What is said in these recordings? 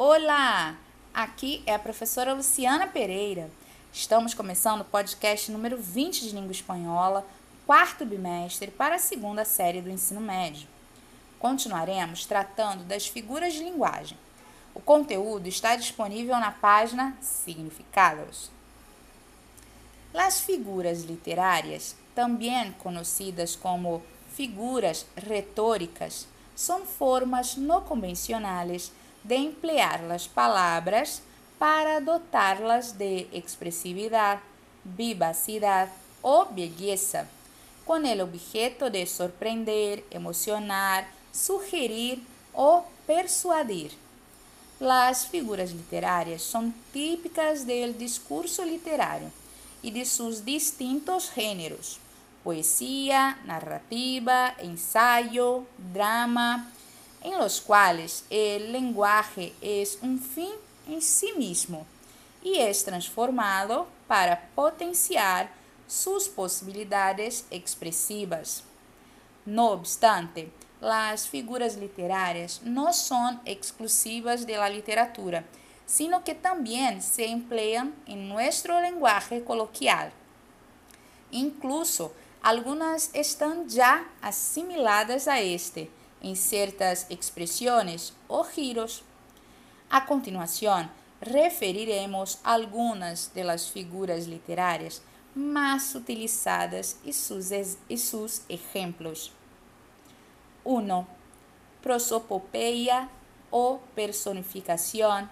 Olá! Aqui é a professora Luciana Pereira. Estamos começando o podcast número 20 de língua espanhola, quarto bimestre, para a segunda série do ensino médio. Continuaremos tratando das figuras de linguagem. O conteúdo está disponível na página Significados. Las figuras literárias, também conhecidas como figuras retóricas, são formas não convencionais de emplear las palabras para dotarlas de expresividad, vivacidad o belleza, con el objeto de sorprender, emocionar, sugerir o persuadir. Las figuras literárias são típicas del discurso literario y de sus distintos géneros: poesía, narrativa, ensayo, drama, en los cuales el lenguaje es un fin en sí mismo y es transformado para potenciar sus posibilidades expresivas. No obstante, las figuras literarias no son exclusivas de la literatura, sino que también se emplean en nuestro lenguaje coloquial. Incluso algunas están ya asimiladas a este, em certas expressões ou giros. A continuação, referiremos algumas das figuras literárias mais utilizadas e seus, e seus exemplos. 1. Prosopopeia ou personificação.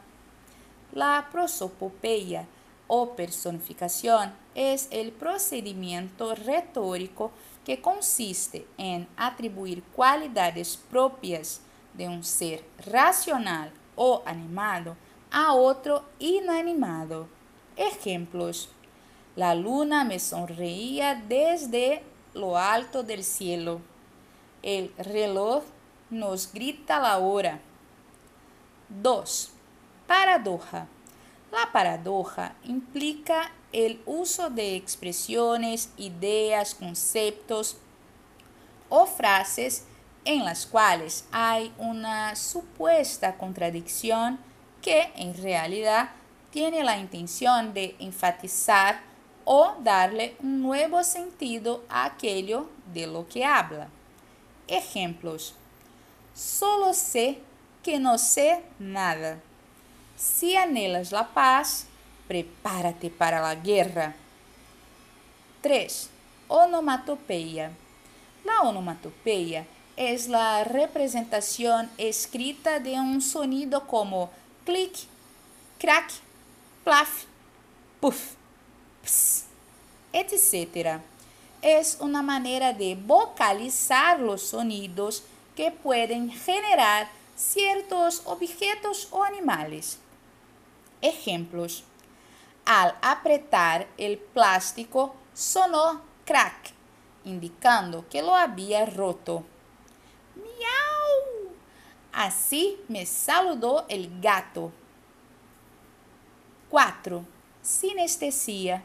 La prosopopeia ou personificação é o procedimento retórico que consiste en atribuir cualidades propias de un ser racional o animado a otro inanimado. Ejemplos. La luna me sonreía desde lo alto del cielo. El reloj nos grita la hora. 2. Paradoja. La paradoja implica el uso de expresiones, ideas, conceptos o frases en las cuales hay una supuesta contradicción que en realidad tiene la intención de enfatizar o darle un nuevo sentido a aquello de lo que habla. Ejemplos. Solo sé que no sé nada. Si anhelas la paz, Prepárate para la guerra. 3. Onomatopeia. La onomatopeia es la representación escrita de un sonido como clic, crack, plaf, puff, ps, etc. Es una manera de vocalizar los sonidos que pueden generar ciertos objetos o animales. Ejemplos. Al apretar el plástico sonó crack, indicando que lo había roto. ¡Miau! Así me saludó el gato. 4. Sinestesia.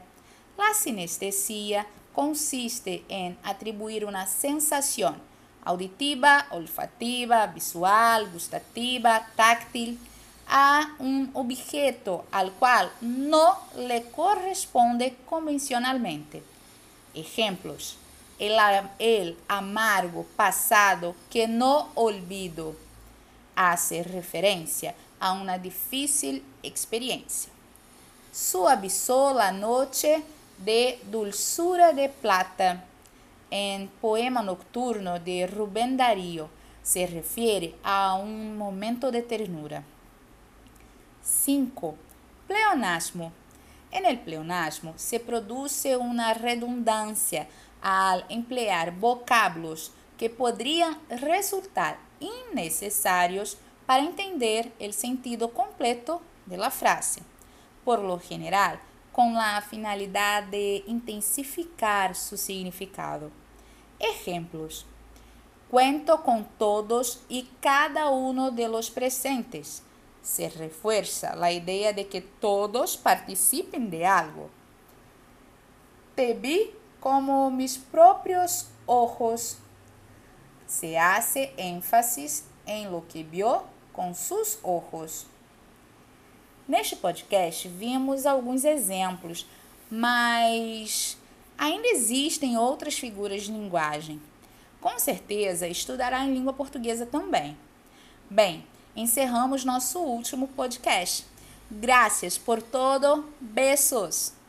La sinestesia consiste en atribuir una sensación auditiva, olfativa, visual, gustativa, táctil, a un objeto al cual no le corresponde convencionalmente. Ejemplos. El, amargo pasado que no olvido hace referencia a una difícil experiencia. Suavizó la noche de dulzura de plata. En Poema Nocturno de Rubén Darío se refiere a un momento de ternura. 5. Pleonasmo. En el pleonasmo se produce una redundancia al emplear vocábulos que podrían resultar innecesarios para entender el sentido completo de la frase, por lo general con la finalidad de intensificar su significado. Ejemplos. Cuento con todos y cada uno de los presentes se refuerza la idea de que todos participen de algo. Te vi como mis propios ojos. Se hace énfasis en lo que vio con sus ojos. Neste podcast, vimos alguns exemplos, mas ainda existem outras figuras de linguagem. Com certeza estudará em língua portuguesa também. Bem, encerramos nosso último podcast. Graças por todo. Beijos!